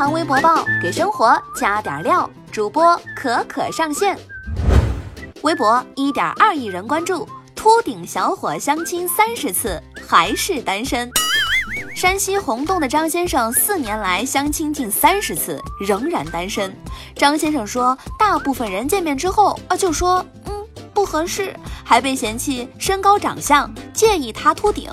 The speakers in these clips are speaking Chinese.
堂微博报给生活加点料，主播可可上线。微博一点二亿人关注，秃顶小伙相亲三十次还是单身。山西洪洞的张先生四年来相亲近三十次，仍然单身。张先生说，大部分人见面之后啊，就说嗯不合适，还被嫌弃身高长相，介意他秃顶。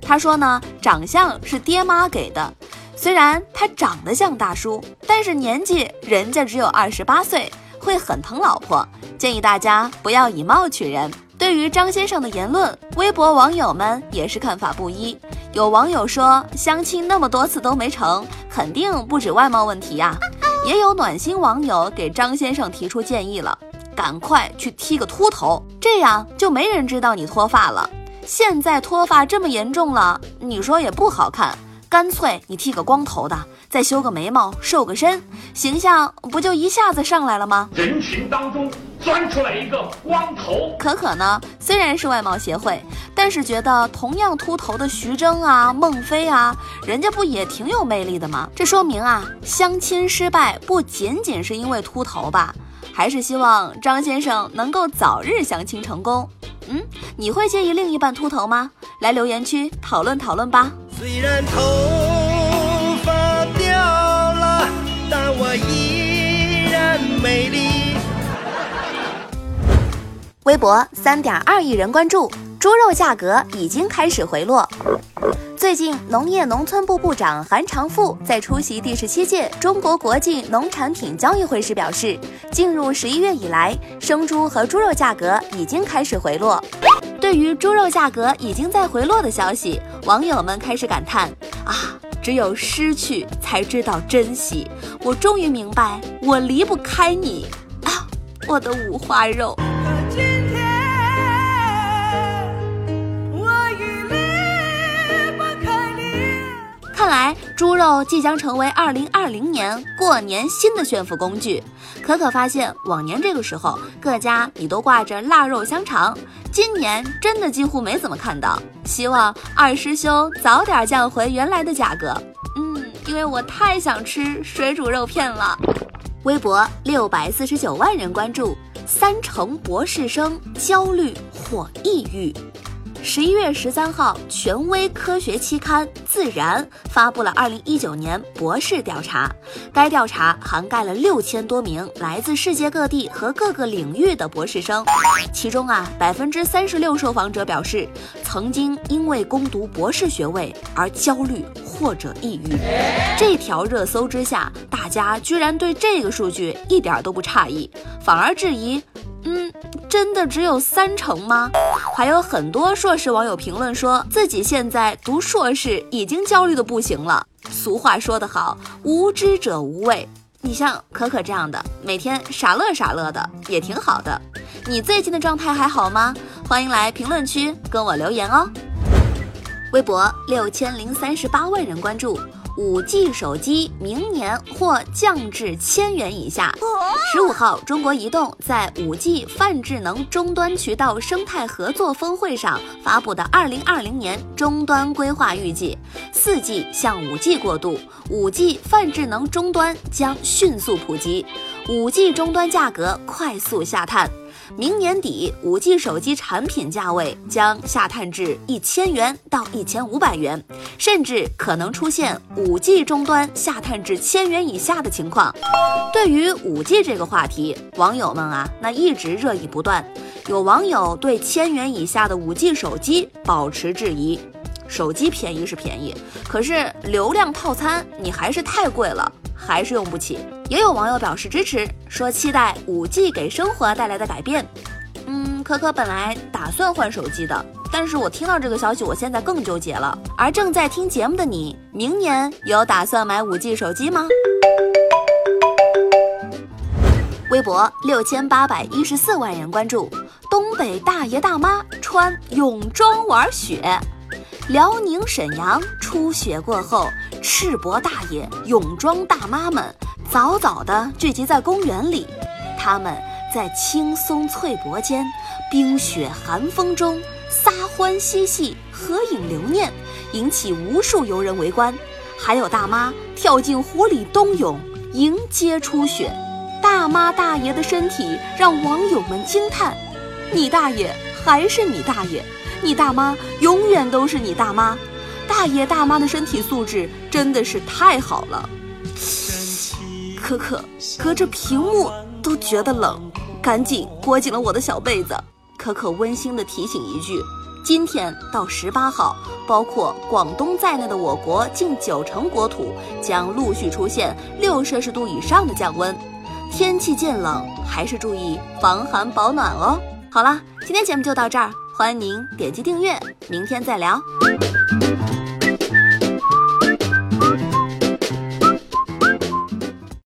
他说呢，长相是爹妈给的，虽然他长得像大叔，但是年纪人家只有二十八岁，会很疼老婆，建议大家不要以貌取人。对于张先生的言论，微博网友们也是看法不一。有网友说，相亲那么多次都没成，肯定不止外貌问题呀。也有暖心网友给张先生提出建议了，赶快去剃个秃头，这样就没人知道你脱发了。现在脱发这么严重了，你说也不好看。干脆你剃个光头的，再修个眉毛，瘦个身，形象不就一下子上来了吗？人群当中钻出来一个光头。可可呢，虽然是外貌协会，但是觉得同样秃头的徐峥啊、孟非啊，人家不也挺有魅力的吗？这说明啊，相亲失败不仅仅是因为秃头吧？还是希望张先生能够早日相亲成功。嗯，你会介意另一半秃头吗？来留言区讨论讨论吧。虽然头发掉了，但我依然美丽。微博三点二亿人关注，猪肉价格已经开始回落。最近，农业农村部部长韩长赋在出席第十七届中国国际农产品交易会时表示，进入十一月以来，生猪和猪肉价格已经开始回落。对于猪肉价格已经在回落的消息，网友们开始感叹：啊，只有失去才知道珍惜。我终于明白，我离不开你啊，我的五花肉。看来猪肉即将成为二零二零年过年新的炫富工具。可可发现，往年这个时候各家你都挂着腊肉香肠，今年真的几乎没怎么看到。希望二师兄早点降回原来的价格。嗯，因为我太想吃水煮肉片了。微博六百四十九万人关注，三成博士生焦虑或抑郁。十一月十三号，权威科学期刊《自然》发布了二零一九年博士调查。该调查涵盖了六千多名来自世界各地和各个领域的博士生，其中啊，百分之三十六受访者表示曾经因为攻读博士学位而焦虑或者抑郁。这条热搜之下，大家居然对这个数据一点都不诧异，反而质疑。真的只有三成吗？还有很多硕士网友评论说自己现在读硕士已经焦虑的不行了。俗话说得好，无知者无畏。你像可可这样的，每天傻乐傻乐的也挺好的。你最近的状态还好吗？欢迎来评论区跟我留言哦。微博六千零三十八万人关注。五 G 手机明年或降至千元以下。十五号，中国移动在五 G 泛智能终端渠道生态合作峰会上发布的二零二零年终端规划预计，四 G 向五 G 过渡，五 G 泛智能终端将迅速普及，五 G 终端价格快速下探。明年底，五 G 手机产品价位将下探至一千元到一千五百元，甚至可能出现五 G 终端下探至千元以下的情况。对于五 G 这个话题，网友们啊，那一直热议不断。有网友对千元以下的五 G 手机保持质疑。手机便宜是便宜，可是流量套餐你还是太贵了，还是用不起。也有网友表示支持，说期待五 G 给生活带来的改变。嗯，可可本来打算换手机的，但是我听到这个消息，我现在更纠结了。而正在听节目的你，明年有打算买五 G 手机吗？微博六千八百一十四万人关注，东北大爷大妈穿泳装玩雪。辽宁沈阳初雪过后，赤膊大爷、泳装大妈们早早地聚集在公园里，他们在青松翠柏间、冰雪寒风中撒欢嬉戏、合影留念，引起无数游人围观。还有大妈跳进湖里冬泳，迎接初雪。大妈大爷的身体让网友们惊叹：你大爷还是你大爷，你大妈永远都是你大妈。大爷大妈的身体素质真的是太好了。可可隔着屏幕都觉得冷，赶紧裹紧了我的小被子。可可温馨的提醒一句：今天到十八号，包括广东在内的我国近九成国土将陆续出现六摄氏度以上的降温。天气渐冷，还是注意防寒保暖哦。好了，今天节目就到这儿，欢迎您点击订阅，明天再聊。